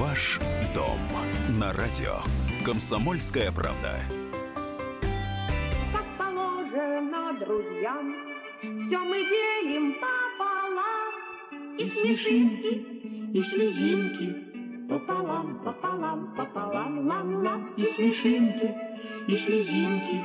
Ваш дом на радио. Комсомольская правда. Как положено друзьям, все мы делим пополам. И смешинки, и слезинки, пополам, пополам, пополам, лам-лам. И смешинки, и слезинки,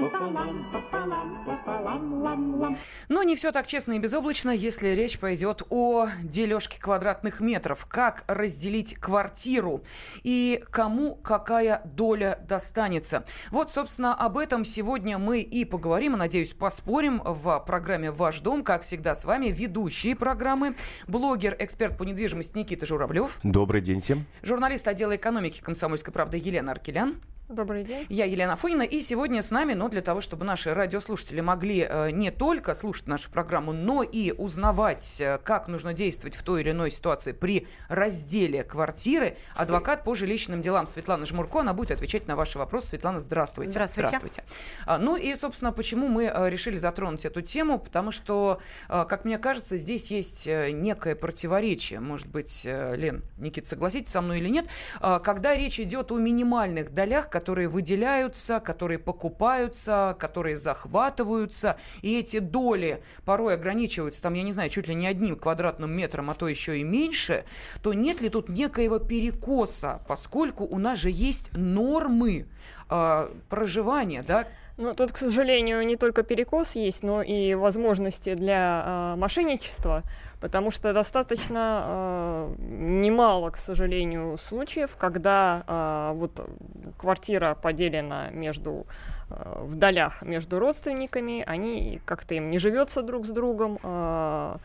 пополам, пополам, пополам, лам-лам. Но не все так честно и безоблачно, если речь пойдет о дележке квадратных метров. Как разделить квартиру и кому какая доля достанется. Вот, собственно, об этом сегодня мы и поговорим, и, надеюсь, поспорим в программе «Ваш дом». Как всегда, с вами ведущие программы, блогер, эксперт по недвижимости Никита Журавлев. Добрый день всем. Журналист отдела экономики «Комсомольской правды» Елена Аркелян. Добрый день. Я Елена Фонина, и сегодня с нами, ну, для того, чтобы наши радиослушатели могли э, не только слушать нашу программу, но и узнавать, э, как нужно действовать в той или иной ситуации при разделе квартиры, адвокат по жилищным делам Светлана Жмурко, она будет отвечать на ваши вопросы. Светлана, здравствуйте. Здравствуйте. Здравствуйте. А, ну и, собственно, почему мы э, решили затронуть эту тему, потому что, как мне кажется, здесь есть некое противоречие, может быть, Лен, Никит, согласитесь со мной или нет, э, когда речь идет о минимальных долях, которые выделяются, которые покупаются, которые захватываются, и эти доли порой ограничиваются, там, я не знаю, чуть ли не одним квадратным метром, а то еще и меньше, то нет ли тут некоего перекоса, поскольку у нас же есть нормы э, проживания, да, Ну, тут, к сожалению, не только перекос есть, но и возможности для э, мошенничества, потому что достаточно э, немало, к сожалению, случаев, когда э, вот квартира поделена между э, в долях между родственниками, они как-то им не живется друг с другом, э,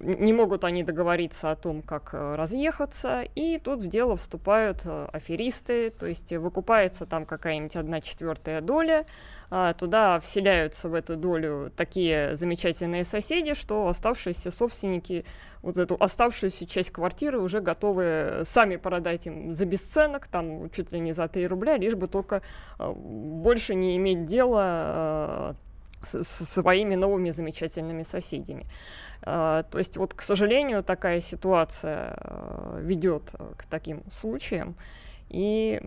не могут они договориться о том, как э, разъехаться, и тут в дело вступают э, аферисты, то есть э, выкупается там какая-нибудь одна четвертая доля, а, туда вселяются в эту долю такие замечательные соседи, что оставшиеся собственники вот эту оставшуюся часть квартиры уже готовы сами продать им за бесценок, там чуть ли не за 3 рубля, лишь бы только э, больше не иметь дела э, с, своими новыми замечательными соседями. А, то есть вот, к сожалению, такая ситуация э, ведет э, к таким случаям. И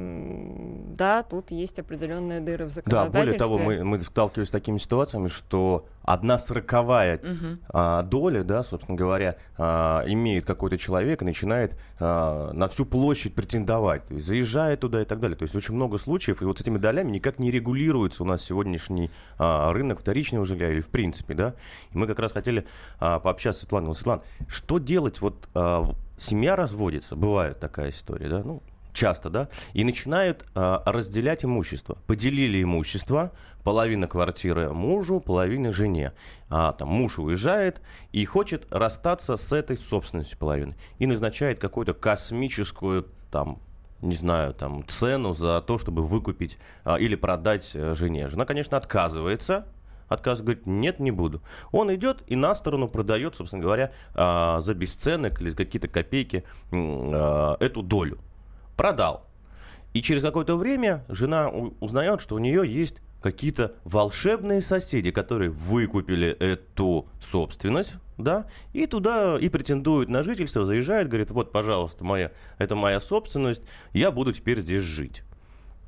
да, тут есть определенные дыры в Да, законодательстве. более того, мы, мы сталкивались с такими ситуациями, что одна сороковая а, доля, да, собственно говоря, а, имеет какой-то человек и начинает а, на всю площадь претендовать, то есть заезжает туда и так далее. То есть очень много случаев, и вот с этими долями никак не регулируется у нас сегодняшний а, рынок вторичного жилья или в принципе, да. И мы как раз хотели а, пообщаться с Светланой. Светлана, что делать? Вот а, семья разводится, бывает такая история, да, ну, часто, да, и начинают а, разделять имущество. Поделили имущество, половина квартиры мужу, половина жене. А, там муж уезжает и хочет расстаться с этой собственностью половины. И назначает какую-то космическую там не знаю, там, цену за то, чтобы выкупить а, или продать э, жене. Жена, конечно, отказывается, отказывается, говорит, нет, не буду. Он идет и на сторону продает, собственно говоря, а, за бесценок или за какие-то копейки а, эту долю. Продал. И через какое-то время жена узнает, что у нее есть какие-то волшебные соседи, которые выкупили эту собственность, да, и туда и претендуют на жительство, заезжают, говорят, вот, пожалуйста, моя, это моя собственность, я буду теперь здесь жить.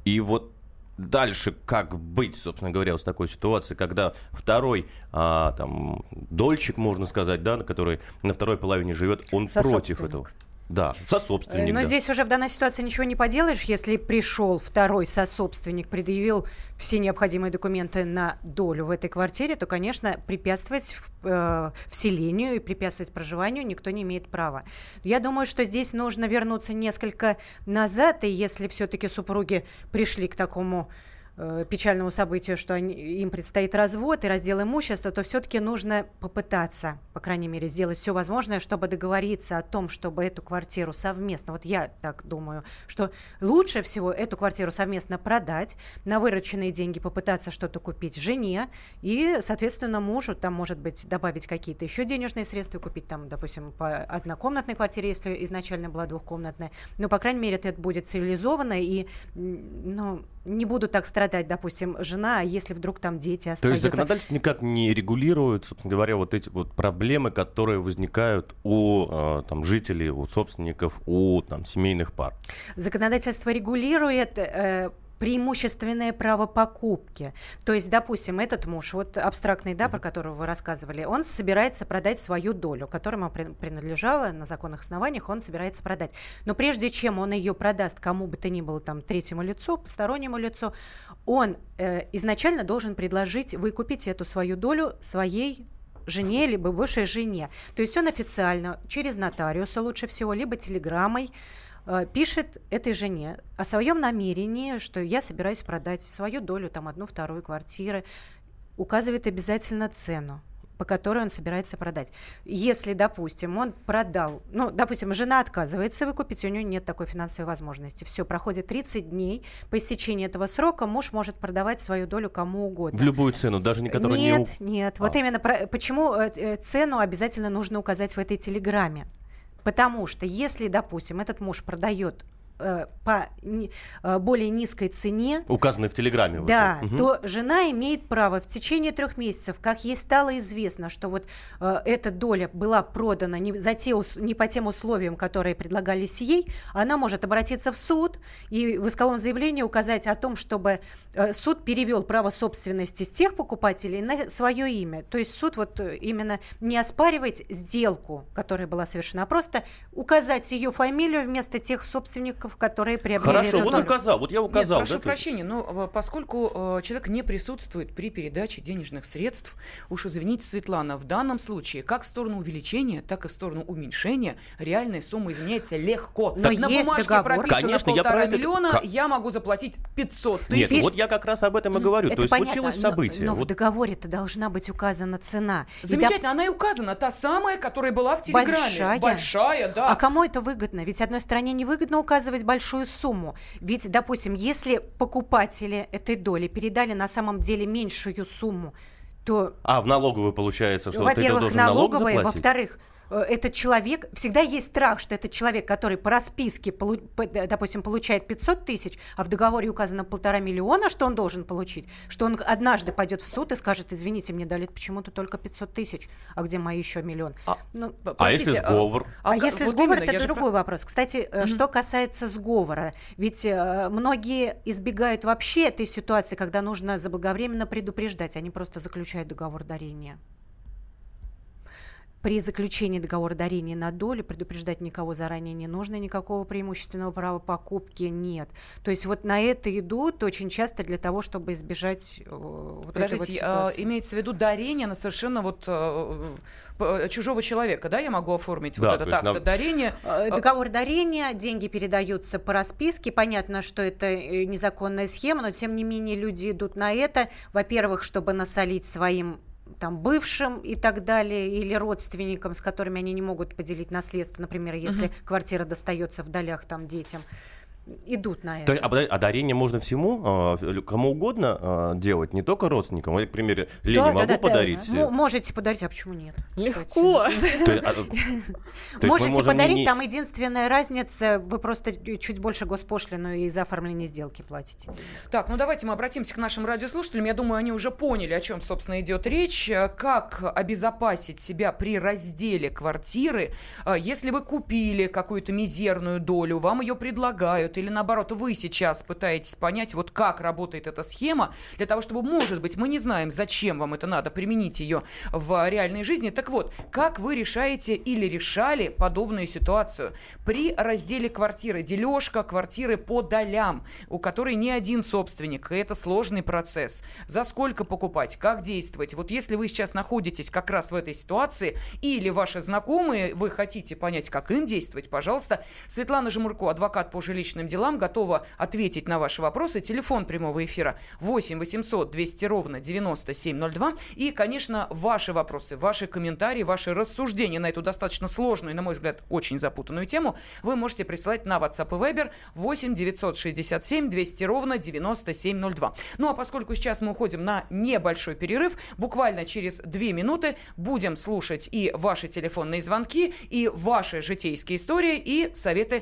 И вот дальше как быть, собственно говоря, вот с такой ситуацией, когда второй, а, там, дольщик, можно сказать, да, который на второй половине живет, он против этого. Да, сособственник, Но да. здесь уже в данной ситуации ничего не поделаешь, если пришел второй сособственник, предъявил все необходимые документы на долю в этой квартире, то, конечно, препятствовать э, вселению и препятствовать проживанию никто не имеет права. Я думаю, что здесь нужно вернуться несколько назад, и если все-таки супруги пришли к такому э, печальному событию, что они- им предстоит развод и раздел имущества, то все-таки нужно попытаться, по крайней мере, сделать все возможное, чтобы договориться о том, чтобы эту квартиру совместно, вот я так думаю, что лучше всего эту квартиру совместно продать, на вырученные деньги попытаться что-то купить жене и, соответственно, мужу, там, может быть, добавить какие-то еще денежные средства, купить там, допустим, по однокомнатной квартире, если изначально была двухкомнатная. Но, по крайней мере, это будет цивилизованно и, ну, не буду так страдать, допустим, жена, а если вдруг там дети остаются. То есть законодательство никак не регулирует, собственно говоря, вот эти вот проблемы, которые возникают у э, там, жителей, у собственников, у там, семейных пар? Законодательство регулирует э, преимущественное право покупки. То есть, допустим, этот муж, вот абстрактный, да, про которого вы рассказывали, он собирается продать свою долю, которая ему принадлежала на законных основаниях, он собирается продать. Но прежде чем он ее продаст кому бы то ни было, там, третьему лицу, постороннему лицу, он э, изначально должен предложить выкупить эту свою долю своей жене, либо бывшей жене. То есть он официально через нотариуса лучше всего, либо телеграммой пишет этой жене о своем намерении, что я собираюсь продать свою долю, там, одну, вторую квартиры, указывает обязательно цену по которой он собирается продать. Если, допустим, он продал, ну, допустим, жена отказывается выкупить, у нее нет такой финансовой возможности. Все, проходит 30 дней, по истечении этого срока муж может продавать свою долю кому угодно. В любую цену, даже не которую нет, не... Нет, нет. А. Вот именно про, почему э, э, цену обязательно нужно указать в этой телеграмме. Потому что если, допустим, этот муж продает э, по э, более низкой цене, указанной в телеграмме, да, угу. то жена имеет право в течение трех месяцев, как ей стало известно, что вот э, эта доля была продана не, за те, не по тем условиям, которые предлагались ей, она может обратиться в суд и в исковом заявлении указать о том, чтобы э, суд перевел право собственности с тех покупателей на свое имя. То есть суд вот именно не оспаривать сделку, которая была совершена, а просто указать ее фамилию вместо тех собственников, банков, которые приобрели Хорошо, вот указал, вот я указал. Нет, прошу да, прощения, но э, поскольку э, человек не присутствует при передаче денежных средств, уж извините, Светлана, в данном случае как в сторону увеличения, так и в сторону уменьшения реальная сумма изменяется легко. Но так на бумажке договор. прописано Конечно, полтора я миллиона, это... я могу заплатить 500 тысяч. Нет, вот я как раз об этом и говорю. Это То есть понятно, случилось событие. Но, но вот... в договоре-то должна быть указана цена. Замечательно, да... она и указана, та самая, которая была в Телеграме. Большая. Большая, да. А кому это выгодно? Ведь одной стране невыгодно указывать большую сумму. Ведь, допустим, если покупатели этой доли передали на самом деле меньшую сумму, то... А, в налоговую получается, что ты налоговая, налог во-вторых, Э, этот человек, всегда есть страх, что этот человек, который по расписке, допустим, получает 500 тысяч, а в договоре указано полтора миллиона, что он должен получить, что он однажды пойдет в суд и скажет, извините, мне дали почему-то только 500 тысяч, а где мои еще миллион? А, ну, а если а, сговор? А, а если вот сговор, именно, это другой про... вопрос. Кстати, mm-hmm. что касается сговора, ведь э, многие избегают вообще этой ситуации, когда нужно заблаговременно предупреждать, они просто заключают договор дарения при заключении договора дарения на долю предупреждать никого заранее не нужно, никакого преимущественного права покупки нет. То есть вот на это идут очень часто для того, чтобы избежать э, вот Подождите, этой вот а, имеется в виду дарение на совершенно вот э, э, чужого человека, да, я могу оформить да, вот это так, на... дарение. Договор дарения, деньги передаются по расписке, понятно, что это незаконная схема, но тем не менее люди идут на это, во-первых, чтобы насолить своим там бывшим и так далее, или родственникам, с которыми они не могут поделить наследство, например, если угу. квартира достается в долях там детям идут на это. То, а, а дарение можно всему, а, кому угодно а, делать, не только родственникам. Я, к примеру, Лене да, могу да, да, подарить. Да. Можете подарить, а почему нет? Легко. Можете подарить, там единственная разница, вы просто чуть больше госпошлину и за оформление сделки платите. Так, ну давайте мы обратимся к нашим радиослушателям. Я думаю, они уже поняли, о чем, собственно, идет речь. Как обезопасить себя при разделе квартиры, если вы купили какую-то мизерную долю, вам ее предлагают, или наоборот, вы сейчас пытаетесь понять, вот как работает эта схема, для того, чтобы, может быть, мы не знаем, зачем вам это надо, применить ее в реальной жизни. Так вот, как вы решаете или решали подобную ситуацию при разделе квартиры, дележка квартиры по долям, у которой не один собственник, и это сложный процесс. За сколько покупать, как действовать? Вот если вы сейчас находитесь как раз в этой ситуации, или ваши знакомые, вы хотите понять, как им действовать, пожалуйста, Светлана Жемурко, адвокат по жилищным общественным делам готова ответить на ваши вопросы. Телефон прямого эфира 8 800 200 ровно 9702. И, конечно, ваши вопросы, ваши комментарии, ваши рассуждения на эту достаточно сложную на мой взгляд, очень запутанную тему вы можете присылать на WhatsApp и Viber 8 967 200 ровно 9702. Ну а поскольку сейчас мы уходим на небольшой перерыв, буквально через две минуты будем слушать и ваши телефонные звонки, и ваши житейские истории, и советы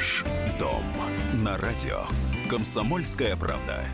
Ваш дом на радио. Комсомольская правда.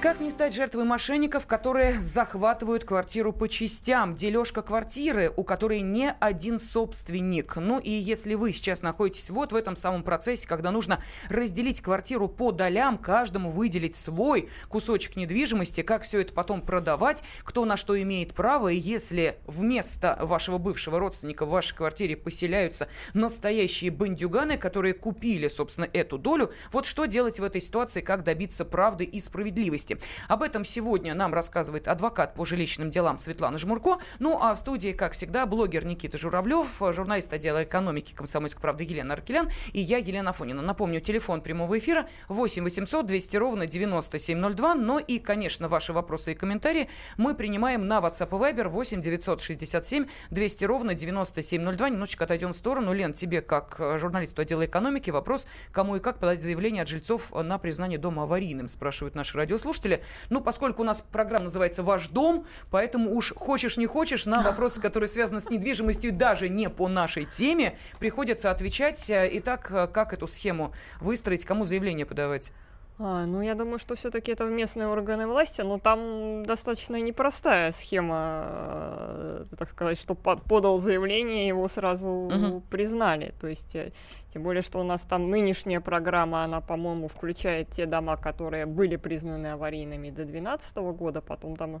Как не стать жертвой мошенников, которые захватывают квартиру по частям? Дележка квартиры, у которой не один собственник. Ну и если вы сейчас находитесь вот в этом самом процессе, когда нужно разделить квартиру по долям, каждому выделить свой кусочек недвижимости, как все это потом продавать, кто на что имеет право, и если вместо вашего бывшего родственника в вашей квартире поселяются настоящие бандюганы, которые купили, собственно, эту долю, вот что делать в этой ситуации, как добиться правды и справедливости? Области. Об этом сегодня нам рассказывает адвокат по жилищным делам Светлана Жмурко. Ну а в студии, как всегда, блогер Никита Журавлев, журналист отдела экономики комсомольской правды Елена Аркелян и я, Елена Фонина. Напомню, телефон прямого эфира 8 800 200 ровно 9702. Но и, конечно, ваши вопросы и комментарии мы принимаем на WhatsApp и Viber 8 967 200 ровно 9702. Немножечко отойдем в сторону. Лен, тебе, как журналисту отдела экономики, вопрос, кому и как подать заявление от жильцов на признание дома аварийным, спрашивают наши радиослушатели слушатели. Ну, поскольку у нас программа называется «Ваш дом», поэтому уж хочешь не хочешь, на вопросы, которые связаны с недвижимостью, даже не по нашей теме, приходится отвечать. Итак, как эту схему выстроить, кому заявление подавать? А, ну, я думаю, что все-таки это местные органы власти, но там достаточно непростая схема, э, так сказать, что подал заявление, его сразу угу. признали. То есть, э, тем более, что у нас там нынешняя программа, она, по-моему, включает те дома, которые были признаны аварийными до 2012 года, потом там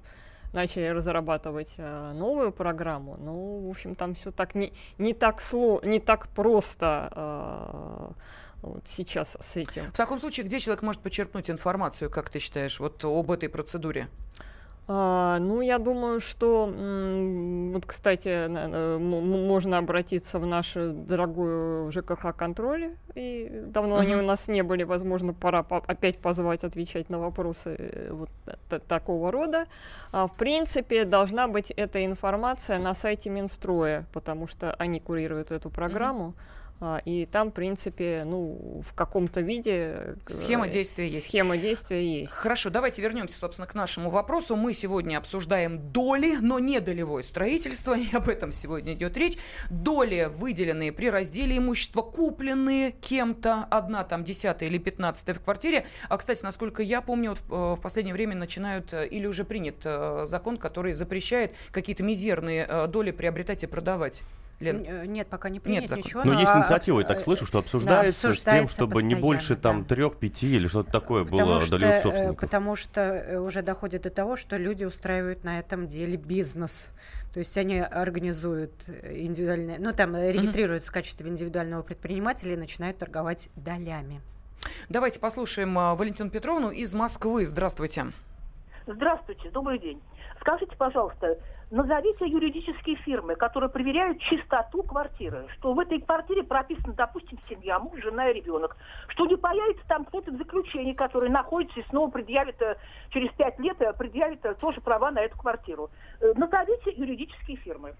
начали разрабатывать э, новую программу. Ну, в общем, там все так не, не так сло, не так просто. Э, вот сейчас с этим. В таком случае, где человек может почерпнуть информацию, как ты считаешь, вот об этой процедуре? А, ну, я думаю, что, вот, кстати, можно обратиться в нашу дорогую ЖКХ контроль, и давно uh-huh. они у нас не были, возможно, пора опять позвать отвечать на вопросы э, вот такого рода. А, в принципе, должна быть эта информация на сайте Минстроя, потому что они курируют эту программу. Uh-huh. А, и там, в принципе, ну, в каком-то виде... Э, схема действия есть. Схема действия есть. Хорошо, давайте вернемся, собственно, к нашему вопросу. Мы сегодня обсуждаем доли, но не долевое строительство, и об этом сегодня идет речь. Доли, выделенные при разделе имущества, купленные кем-то, одна там десятая или пятнадцатая в квартире. А, кстати, насколько я помню, вот в, в последнее время начинают, э, или уже принят э, закон, который запрещает какие-то мизерные доли приобретать и продавать. Лен? Э, нет, пока не принято Нет ничего. Но, но есть инициатива, я так слышу, что обсуждается, да, обсуждается с тем, чтобы не больше там трех, пяти или что-то такое потому было что, долей собственников. Потому что э, уже доходит до того, что люди устраивают на этом деле бизнес. То есть они организуют индивидуальные, ну там регистрируются mm-hmm. в качестве индивидуального предпринимателя и начинают торговать долями. Давайте послушаем а, Валентину Петровну из Москвы. Здравствуйте. Здравствуйте, добрый день. Скажите, пожалуйста, назовите юридические фирмы, которые проверяют чистоту квартиры, что в этой квартире прописана, допустим, семья, муж, жена и ребенок, что не появится там кто-то в заключении, который находится и снова предъявит э, через пять лет, э, предъявит э, тоже права на эту квартиру. Назовите юридические фирмы.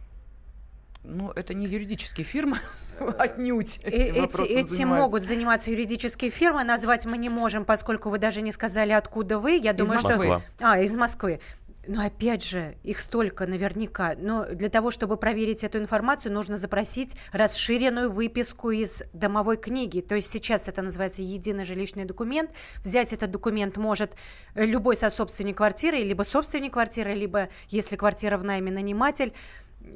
Ну, это не юридические фирмы, отнюдь этим эти, эти могут заниматься юридические фирмы, назвать мы не можем, поскольку вы даже не сказали, откуда вы. Я из думаю, Москвы. что... А, из Москвы. Но опять же, их столько наверняка. Но для того, чтобы проверить эту информацию, нужно запросить расширенную выписку из домовой книги. То есть сейчас это называется единый жилищный документ. Взять этот документ может любой сособственник квартиры, либо собственник квартиры, либо, если квартира в найме, наниматель.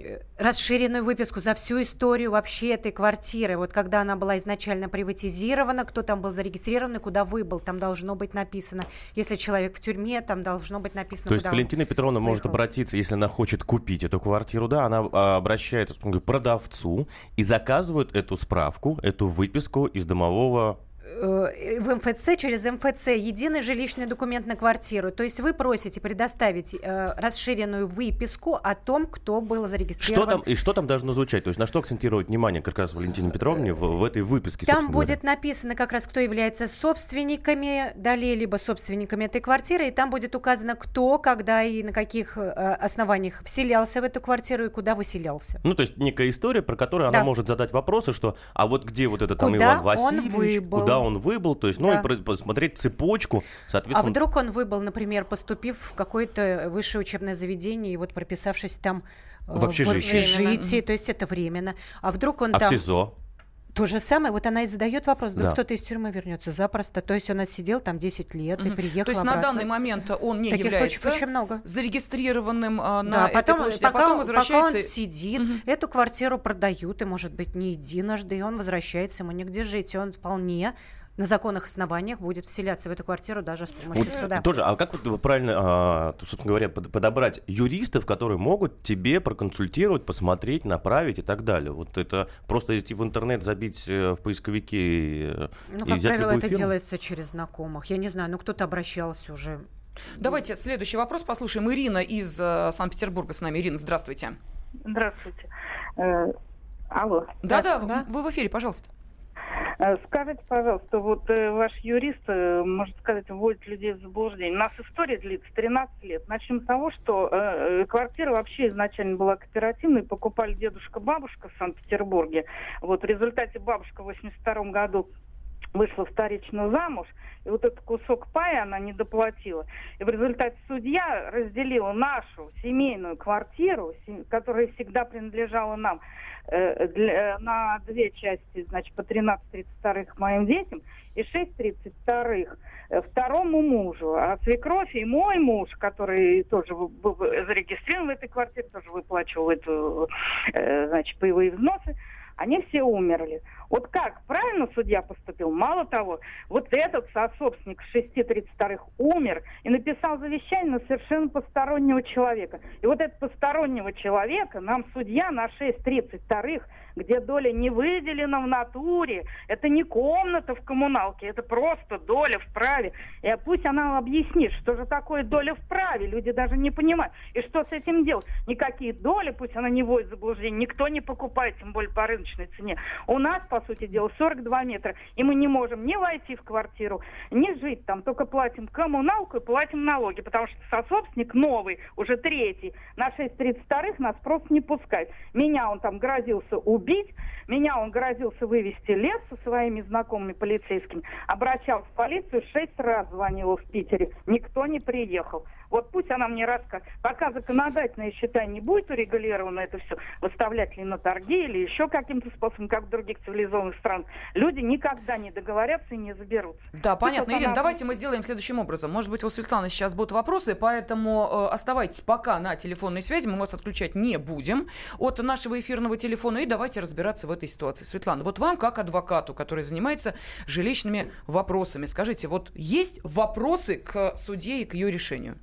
Э, расширенную выписку за всю историю вообще этой квартиры. Вот когда она была изначально приватизирована, кто там был зарегистрирован и куда выбыл, там должно быть написано. Если человек в тюрьме, там должно быть написано. То есть Валентина Петровна выехал. может обратиться, если она хочет купить эту квартиру, да, она а, обращается к продавцу и заказывает эту справку, эту выписку из домового в МФЦ, через МФЦ, единый жилищный документ на квартиру. То есть вы просите предоставить э, расширенную выписку о том, кто был зарегистрирован. Что там, и что там должно звучать? То есть на что акцентировать внимание как раз Валентине Петровне в, в этой выписке? Там будет говоря? написано как раз, кто является собственниками долей, либо собственниками этой квартиры, и там будет указано, кто, когда и на каких э, основаниях вселялся в эту квартиру и куда выселялся. Ну, то есть некая история, про которую да. она может задать вопросы, что, а вот где вот это там куда Иван Васильевич, он куда он выбыл, то есть, ну, да. и посмотреть цепочку, соответственно. А вдруг он выбыл, например, поступив в какое-то высшее учебное заведение и вот прописавшись там э, в общежитии. В общежитии, то есть это временно. А вдруг он а там... в СИЗО? То же самое, вот она и задает вопрос, да. кто-то из тюрьмы вернется запросто. То есть он отсидел там 10 лет mm-hmm. и приехал То есть обратно. на данный момент он не Таких является очень много. зарегистрированным а, на да, потом, этой площади, пока, а потом возвращается... пока он сидит, mm-hmm. эту квартиру продают, и может быть не единожды, и он возвращается, ему негде жить, и он вполне на законных основаниях будет вселяться в эту квартиру даже с помощью вот, суда. Тоже, а как вот правильно, а, собственно говоря, подобрать юристов, которые могут тебе проконсультировать, посмотреть, направить и так далее? Вот это просто идти в интернет, забить э, в поисковики э, ну, как взять правило, это фирму? делается через знакомых. Я не знаю, ну кто-то обращался уже. Давайте следующий вопрос послушаем. Ирина из э, Санкт-Петербурга с нами. Ирина, здравствуйте. Здравствуйте. Э, алло. Да-да, вы в эфире, пожалуйста. Э, скажите, пожалуйста, вот э, ваш юрист, э, может сказать, вводит людей в заблуждение. У нас история длится 13 лет. Начнем с того, что э, квартира вообще изначально была кооперативной, покупали дедушка-бабушка в Санкт-Петербурге. Вот в результате бабушка в 82 году вышла вторично замуж, и вот этот кусок пая она не доплатила. И в результате судья разделила нашу семейную квартиру, которая всегда принадлежала нам, Э, для, на две части, значит, по 13.32 моим детям и 6.32 э, второму мужу. А свекровь и мой муж, который тоже был зарегистрирован в этой квартире, тоже выплачивал эту, э, значит, боевые взносы, они все умерли. Вот как правильно судья поступил? Мало того, вот этот сособственник 632 умер и написал завещание на совершенно постороннего человека. И вот этого постороннего человека нам судья на 632 где доля не выделена в натуре, это не комната в коммуналке, это просто доля в праве. И пусть она объяснит, что же такое доля в праве, люди даже не понимают. И что с этим делать? Никакие доли, пусть она не вводит заблуждение, никто не покупает, тем более по рыночной цене. У нас, по сути дела, 42 метра, и мы не можем ни войти в квартиру, ни жить там, только платим коммуналку и платим налоги, потому что сособственник новый, уже третий, на 6.32 нас просто не пускает. Меня он там грозился убить, убить. Меня он грозился вывести лес со своими знакомыми полицейскими. Обращался в полицию, шесть раз звонила в Питере. Никто не приехал. Вот пусть она мне расскажет. Пока законодательно, я считаю, не будет урегулировано это все, выставлять ли на торги или еще каким-то способом, как в других цивилизованных странах, люди никогда не договорятся и не заберутся. Да, понятно. Ирина, она... давайте мы сделаем следующим образом. Может быть, у Светланы сейчас будут вопросы, поэтому э, оставайтесь пока на телефонной связи, мы вас отключать не будем от нашего эфирного телефона, и давайте разбираться в этой ситуации. Светлана, вот вам, как адвокату, который занимается жилищными вопросами, скажите, вот есть вопросы к судье и к ее решению?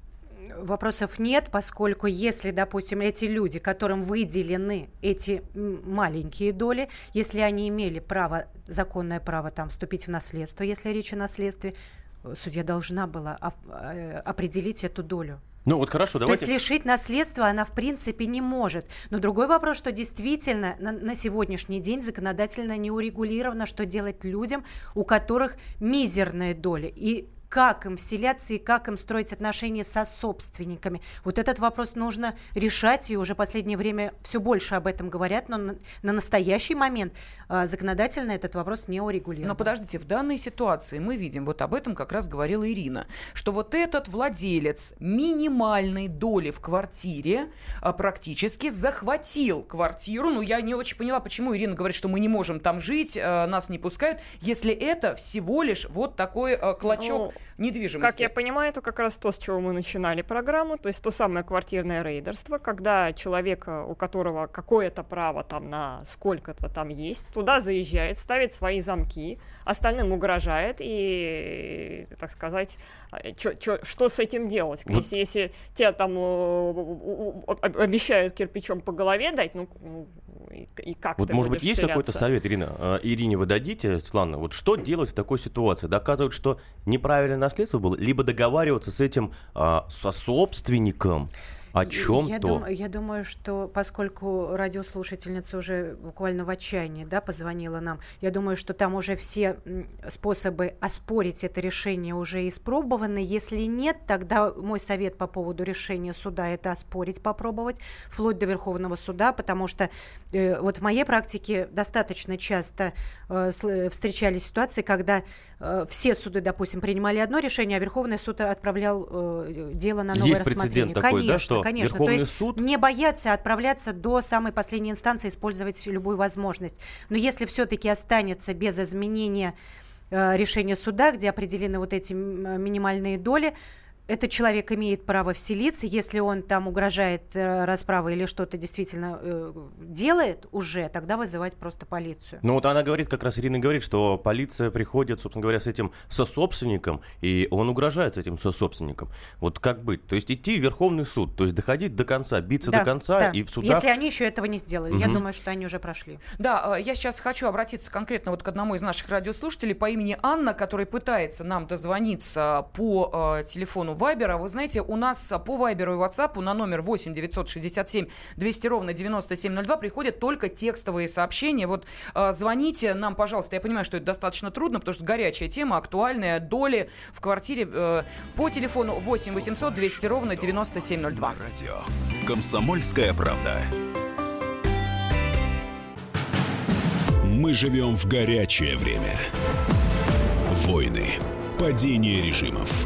Вопросов нет, поскольку если, допустим, эти люди, которым выделены эти маленькие доли, если они имели право, законное право там вступить в наследство, если речь о наследстве, э, судья должна была э, определить эту долю. Ну вот хорошо, давайте. То есть лишить наследства она в принципе не может. Но другой вопрос, что действительно на, на сегодняшний день законодательно не урегулировано, что делать людям, у которых мизерная доля. И как им вселяться и как им строить отношения со собственниками. Вот этот вопрос нужно решать, и уже последнее время все больше об этом говорят, но на, на настоящий момент э, законодательно этот вопрос не урегулирован. Но подождите, в данной ситуации мы видим, вот об этом как раз говорила Ирина, что вот этот владелец минимальной доли в квартире э, практически захватил квартиру. Ну, я не очень поняла, почему Ирина говорит, что мы не можем там жить, э, нас не пускают, если это всего лишь вот такой э, клочок недвижимости. Как я понимаю, это как раз то, с чего мы начинали программу, то есть то самое квартирное рейдерство, когда человек, у которого какое-то право там на сколько-то там есть, туда заезжает, ставит свои замки, остальным угрожает и, так сказать, чё, чё, что с этим делать? Вот. Если, если тебя там обещают кирпичом по голове дать, ну, и, и как Вот, может быть, есть какой-то совет, Ирина? Э, Ирине вы дадите, Светлана, вот что делать в такой ситуации? Доказывать, что неправильное наследство было, либо договариваться с этим а, со собственником, о чем я. Дум, я думаю, что поскольку радиослушательница уже буквально в отчаянии да, позвонила нам, я думаю, что там уже все способы оспорить это решение уже испробованы. Если нет, тогда мой совет по поводу решения суда это оспорить, попробовать, вплоть до Верховного суда, потому что э, вот в моей практике достаточно часто э, встречались ситуации, когда э, все суды, допустим, принимали одно решение, а Верховный суд отправлял э, дело на новое Есть рассмотрение. Такой, Конечно, да, что конечно. Верховный То есть суд... не бояться отправляться до самой последней инстанции, использовать любую возможность. Но если все-таки останется без изменения э, решения суда, где определены вот эти минимальные доли, этот человек имеет право вселиться, если он там угрожает э, расправой или что-то действительно э, делает уже, тогда вызывать просто полицию. Ну вот она говорит, как раз Ирина говорит, что полиция приходит, собственно говоря, с этим сособственником, и он угрожает с этим сособственником. Вот как быть? То есть идти в Верховный суд, то есть доходить до конца, биться да, до конца да. и в судах... Если они еще этого не сделали, угу. я думаю, что они уже прошли. Да, э, я сейчас хочу обратиться конкретно вот к одному из наших радиослушателей по имени Анна, который пытается нам дозвониться по э, телефону Вайбера. Вы знаете, у нас по Вайберу и WhatsApp на номер 8 967 200 ровно 9702 приходят только текстовые сообщения. Вот э, звоните нам, пожалуйста. Я понимаю, что это достаточно трудно, потому что горячая тема, актуальная, доли в квартире э, по телефону 8 800 200 ровно 9702. Радио. Комсомольская правда. Мы живем в горячее время. Войны, падение режимов,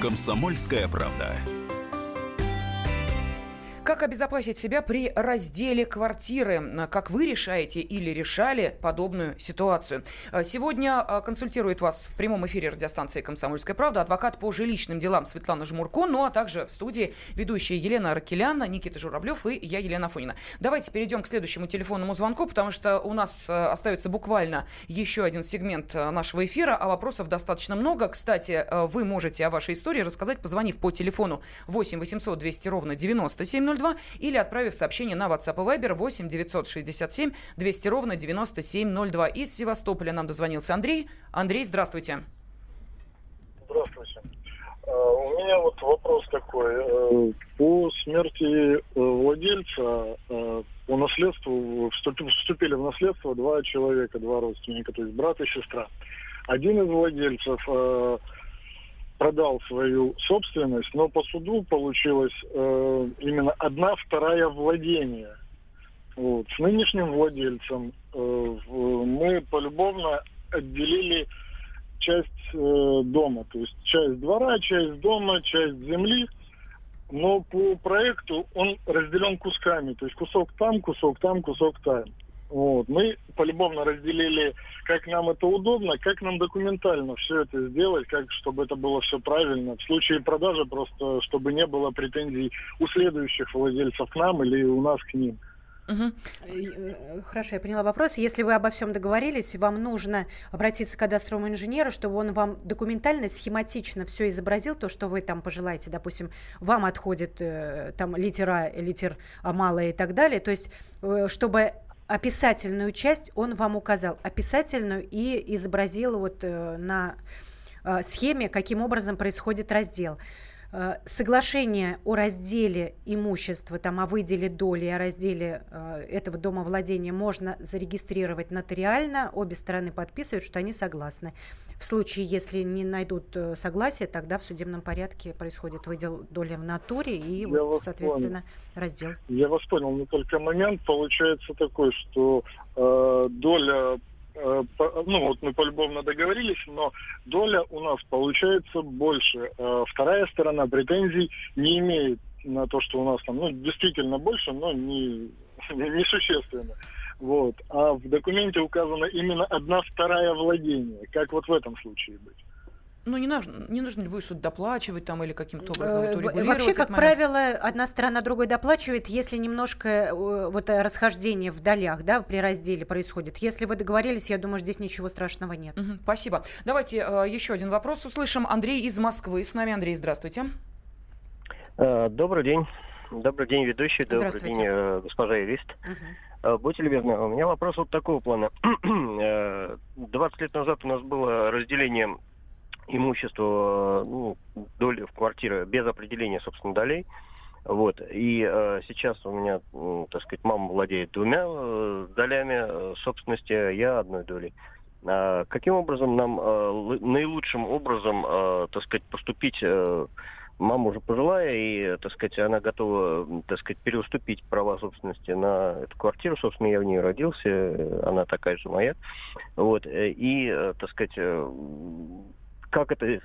Комсомольская правда. Как обезопасить себя при разделе квартиры? Как вы решаете или решали подобную ситуацию? Сегодня консультирует вас в прямом эфире радиостанции «Комсомольская правда» адвокат по жилищным делам Светлана Жмурко, ну а также в студии ведущие Елена Аракеляна, Никита Журавлев и я, Елена Фонина. Давайте перейдем к следующему телефонному звонку, потому что у нас остается буквально еще один сегмент нашего эфира, а вопросов достаточно много. Кстати, вы можете о вашей истории рассказать, позвонив по телефону 8 800 200 ровно 9702 или отправив сообщение на WhatsApp и Viber 8 967 200 ровно 9702. Из Севастополя нам дозвонился Андрей. Андрей, здравствуйте. Здравствуйте. У меня вот вопрос такой. По смерти владельца по наследству вступили в наследство два человека, два родственника, то есть брат и сестра. Один из владельцев продал свою собственность, но по суду получилось э, именно одна вторая владение. Вот. С нынешним владельцем э, мы полюбовно отделили часть э, дома, то есть часть двора, часть дома, часть земли, но по проекту он разделен кусками, то есть кусок там, кусок там, кусок там. Вот. Мы полюбовно разделили, как нам это удобно, как нам документально все это сделать, как чтобы это было все правильно. В случае продажи просто, чтобы не было претензий у следующих владельцев к нам или у нас к ним. Угу. Хорошо, я поняла вопрос. Если вы обо всем договорились, вам нужно обратиться к кадастровому инженеру, чтобы он вам документально, схематично все изобразил, то, что вы там пожелаете. Допустим, вам отходит э, там литера, литер а малая и так далее. То есть, э, чтобы описательную часть он вам указал, описательную и изобразил вот э, на э, схеме, каким образом происходит раздел. Э, соглашение о разделе имущества, там, о выделе доли, о разделе э, этого дома владения можно зарегистрировать нотариально. Обе стороны подписывают, что они согласны. В случае, если не найдут э, согласия, тогда в судебном порядке происходит выдел доли в натуре и, вот, соответственно, понял. раздел. Я вас понял, но только момент получается такой, что э, доля ну вот мы полюбовно договорились, но доля у нас получается больше. Вторая сторона претензий не имеет на то, что у нас там, ну, действительно больше, но не, не существенно. Вот. А в документе указана именно одна вторая владения. Как вот в этом случае быть? Ну, не нужно, не нужно ли будет что-то доплачивать там или каким-то образом это Э, урегулировать Вообще, как правило, одна сторона другой доплачивает, если немножко э, вот э, расхождение в долях, да, при разделе происходит. Если вы договорились, я думаю, здесь ничего страшного нет. Мгм, спасибо. Давайте э, еще один вопрос услышим. Андрей из Москвы. С нами Андрей, здравствуйте. Добрый день. Добрый день, ведущий. Добрый день, госпожа юрист. Э, Будьте любезны, у меня вопрос вот такого плана. Э, 20 лет назад у нас было разделение имущества, э, ну, доли в квартиры без определения, собственно, долей. Вот. И э, сейчас у меня, м, так сказать, мама владеет двумя э, долями э, собственности, я одной долей. А каким образом нам э, наилучшим образом, э, так сказать, поступить? э, мама уже пожилая, и, так сказать, она готова, так сказать, переуступить права собственности на эту квартиру. Собственно, я в ней родился, э, она такая же моя. Вот. э, И, э, так сказать, э, как это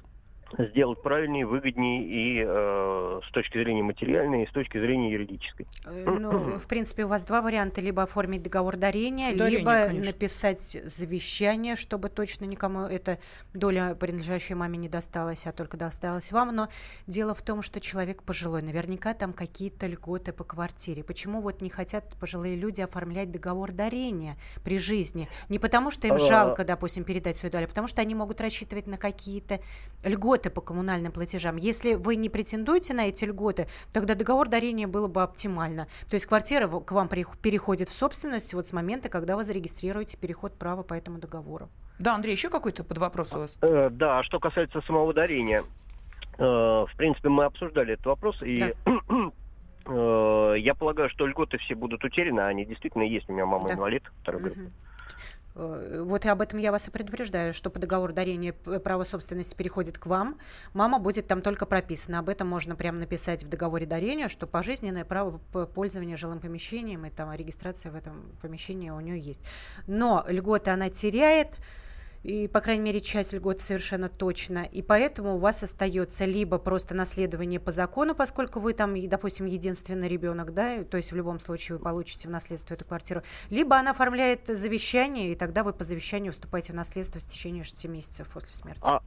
сделать правильнее, выгоднее и э, с точки зрения материальной, и с точки зрения юридической. Э, Ну, в принципе, у вас два варианта. Либо оформить договор дарения, Дарение, либо конечно. написать завещание, чтобы точно никому эта доля, принадлежащая маме, не досталась, а только досталась вам. Но дело в том, что человек пожилой. Наверняка там какие-то льготы по квартире. Почему вот не хотят пожилые люди оформлять договор дарения при жизни? Не потому, что им А. жалко, допустим, передать свою долю, а потому что они могут рассчитывать на какие-то льготы по коммунальным платежам. Если вы не претендуете на эти льготы, тогда договор дарения было бы оптимально. То есть квартира к вам перех- переходит в собственность вот с момента, когда вы зарегистрируете переход права по этому договору. Да, Андрей, еще какой-то под вопрос у вас? Э, да, а что касается самого дарения, э, в принципе, мы обсуждали этот вопрос, и э, я полагаю, что льготы все будут утеряны, а они действительно есть. У меня мама Да. инвалид второй группы. Мгм. Э, Вот и об этом я вас и предупреждаю, что по договору дарения право собственности переходит к вам. Мама будет там только прописана. Об этом можно прямо написать в договоре дарения, что пожизненное право пользования жилым помещением и там регистрация в этом помещении у нее есть. Но льготы она теряет, и, по крайней мере, часть льгот совершенно точно. И поэтому у вас остается либо просто наследование по закону, поскольку вы там, допустим, единственный ребенок, да, то есть в любом случае вы получите в наследство эту квартиру, либо она оформляет завещание, и тогда вы по завещанию вступаете в наследство в течение 6 месяцев после смерти. А,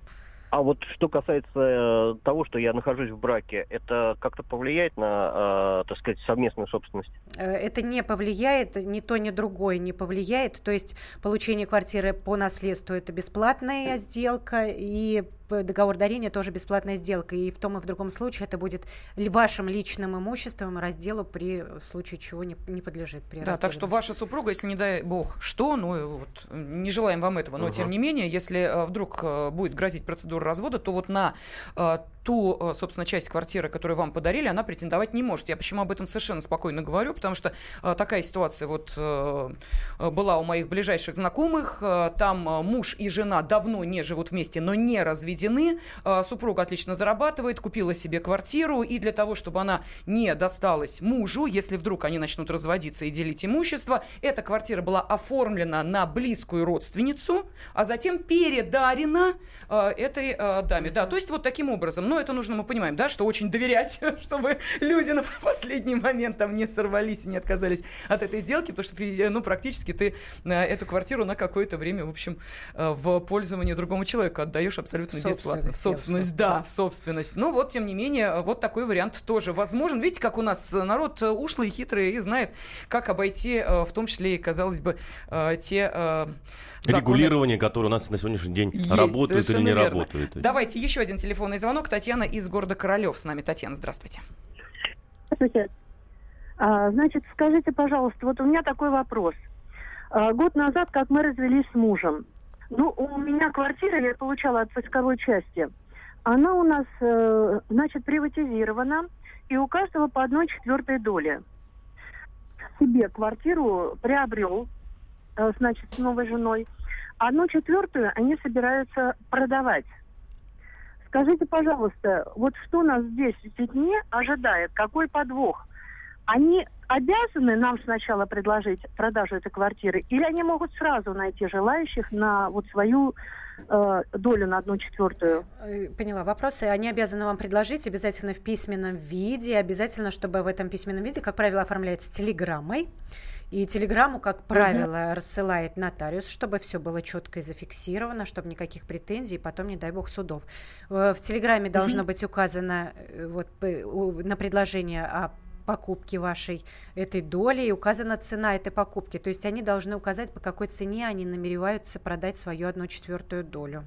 а вот что касается э, того, что я нахожусь в браке, это как-то повлияет на, э, так сказать, совместную собственность? Э, Это не повлияет, ни то, ни другое не повлияет. То есть получение квартиры по наследству это бесплатная сделка, и договор дарения тоже бесплатная сделка. И в том и в другом случае это будет вашим личным имуществом разделу при случае чего не, не подлежит. При Да, так разделе что ваша супруга, если не дай бог что, ну и вот не желаем вам этого, но Мгм. тем не менее, если э, вдруг э, будет грозить процедура развода, то вот на э, ту, э, собственно, часть квартиры, которую вам подарили, она претендовать не может. Я почему об этом совершенно спокойно говорю, потому что э, такая ситуация вот э, э, была у моих ближайших знакомых. Э, Там э, муж и жена давно не живут вместе, но не разведены. Э, Супруга отлично зарабатывает, купила себе квартиру, и для того, чтобы она не досталась мужу, если вдруг они начнут разводиться и делить имущество, эта квартира была оформлена на близкую родственницу, а затем передарена э, этой э, даме. Да, то есть вот таким образом. Но это нужно, мы понимаем, да, что очень доверять, чтобы люди на последний момент там не сорвались и не отказались от этой сделки, потому что, фи- ну, практически ты э, эту квартиру на какое-то время, в общем, э, в пользование другому человеку отдаешь абсолютно бесплатно. В собственность, да, в собственность. Но вот, тем не менее, э, вот такой вариант тоже возможен. Видите, как у нас э, народ э, ушлый, хитрый и знает, как обойти, в том числе и, казалось бы, те законы, Регулирование, которое у нас на сегодняшний день есть, работает или не верно. работает. Давайте еще один телефонный звонок. Татьяна из города Королев с нами. Татьяна, здравствуйте. Здравствуйте. А, значит, скажите, пожалуйста, вот у меня такой вопрос. А, год назад, как мы развелись с мужем, ну, у меня квартира, я получала от войсковой части, она у нас, э, значит, приватизирована, и у каждого по одной четвертой доле. Себе квартиру приобрел, э, значит, с новой женой. Одну четвертую они собираются продавать. Скажите, пожалуйста, вот что нас здесь с детьми ожидает? Какой подвох? Они обязаны нам сначала предложить продажу этой квартиры, или они могут сразу найти желающих на вот свою э, долю на одну четвертую? Э, Поняла вопросы. Они обязаны вам предложить обязательно в письменном виде, обязательно, чтобы в этом письменном виде, как правило, оформляется телеграммой. И телеграмму, как правило, рассылает нотариус, чтобы все было четко и зафиксировано, чтобы никаких претензий, потом, не дай бог, судов. Э, в телеграмме должно быть указано вот, на предложение о покупке вашей этой доли и указана цена этой покупки. То есть они должны указать, по какой цене они намереваются продать свою одну четвертую долю.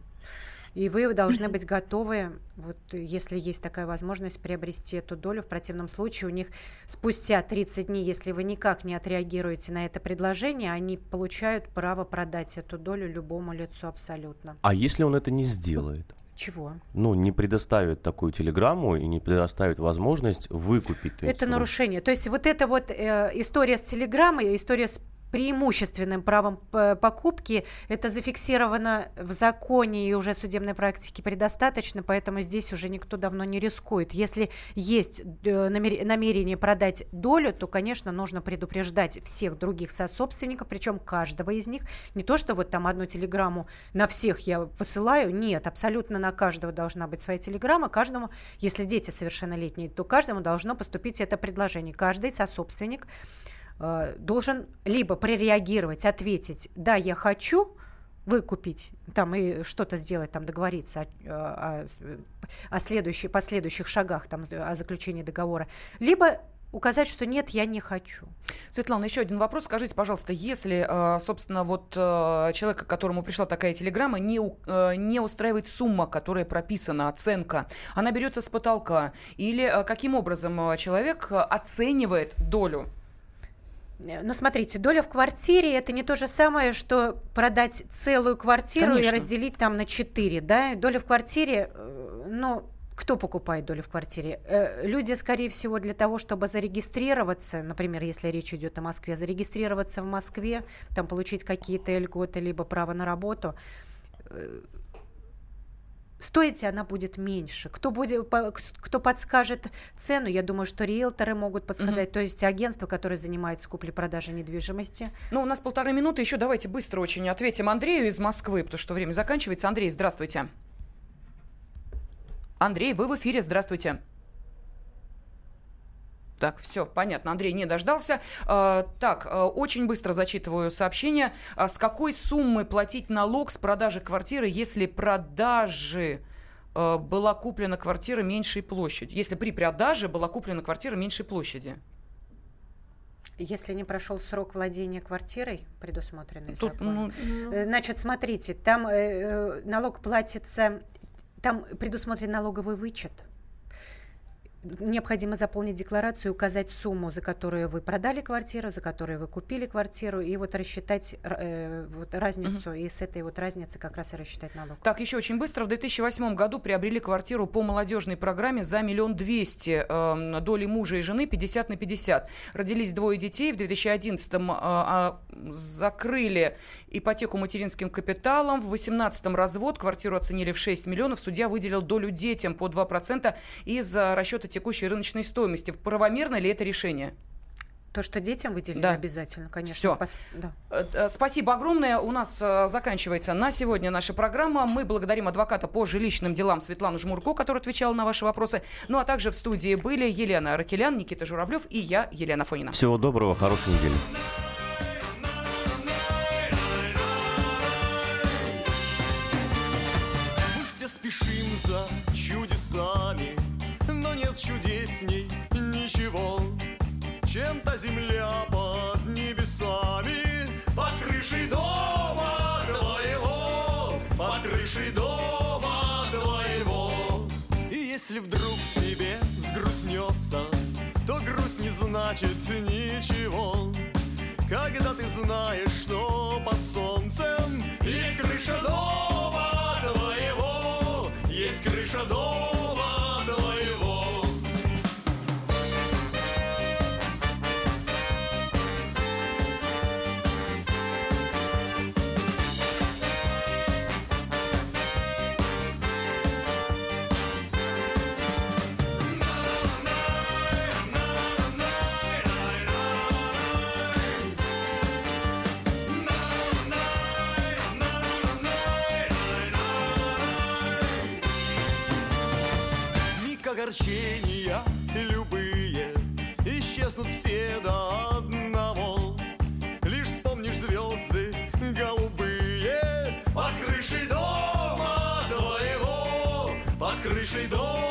И вы должны быть готовы, вот если есть такая возможность, приобрести эту долю. В противном случае у них спустя 30 дней, если вы никак не отреагируете на это предложение, они получают право продать эту долю любому лицу абсолютно. А если он это не сделает? Чего? Ну, не предоставит такую телеграмму и не предоставит возможность выкупить. Это нарушение. То есть вот эта вот э, история с телеграммой, история с преимущественным правом покупки. Это зафиксировано в законе и уже судебной практике предостаточно, поэтому здесь уже никто давно не рискует. Если есть э, намерение продать долю, то, конечно, нужно предупреждать всех других сособственников, причем каждого из них. Не то, что вот там одну телеграмму на всех я посылаю, нет, абсолютно на каждого должна быть своя телеграмма, каждому, если дети совершеннолетние, то каждому должно поступить это предложение. Каждый сособственник Э, должен либо прореагировать, ответить, да, я хочу выкупить, там и что-то сделать, там договориться о, о, о следующих, последующих шагах, там, о заключении договора, либо указать, что нет, я не хочу. Светлана, еще один вопрос. Скажите, пожалуйста, если, э, собственно, вот э, человека, которому пришла такая телеграмма, не, не устраивает сумма, которая прописана, оценка, она берется с потолка, или каким образом человек оценивает долю Э, ну, смотрите, доля в квартире это не то же самое, что продать целую квартиру Конечно. и разделить там на 4, да? Доля в квартире, э, ну, кто покупает долю в квартире? Э, люди, скорее всего, для того, чтобы зарегистрироваться, например, если речь идет о Москве, зарегистрироваться в Москве, там получить какие-то льготы, либо право на работу, стоить она будет меньше. Кто, будет, кто подскажет цену, я думаю, что риэлторы могут подсказать, угу. то есть агентства, которые занимаются куплей-продажей недвижимости. Ну, у нас полторы минуты, еще давайте быстро очень ответим Андрею из Москвы, потому что время заканчивается. Андрей, здравствуйте. Андрей, вы в эфире, здравствуйте. Так, все, понятно. Андрей не дождался. А, так, а, очень быстро зачитываю сообщение. А с какой суммы платить налог с продажи квартиры, если продажи была куплена квартира меньшей площади? Если при продаже была куплена квартира меньшей площади? Если не прошел срок владения квартирой, предусмотренный Тут, законом. Ну, э, Значит, смотрите, там э, э, налог платится, там предусмотрен налоговый вычет необходимо заполнить декларацию, указать сумму, за которую вы продали квартиру, за которую вы купили квартиру, и вот рассчитать э, вот разницу, угу. и с этой вот разницы как раз и рассчитать налог. Так, еще очень быстро. В 2008 году приобрели квартиру по молодежной программе за миллион двести. Э, доли мужа и жены 50 на 50. Родились двое детей. В 2011 э, э, закрыли ипотеку материнским капиталом. В 2018 развод. Квартиру оценили в 6 миллионов. Судья выделил долю детям по 2% из расчета текущей рыночной стоимости. Правомерно ли это решение? То, что детям выделили, да. обязательно, конечно. Все. Да. Э, э, спасибо огромное. У нас э, заканчивается на сегодня наша программа. Мы благодарим адвоката по жилищным делам Светлану Жмурко, которая отвечала на ваши вопросы. Ну а также в студии были Елена Ракелян, Никита Журавлев и я, Елена Фонина. Всего доброго, хорошей недели. Значит ничего, когда ты знаешь, что под солнцем есть крыша дома твоего, есть крыша дома огорчения любые Исчезнут все до одного. Лишь вспомнишь звезды голубые Под крышей дома твоего Под крышей дома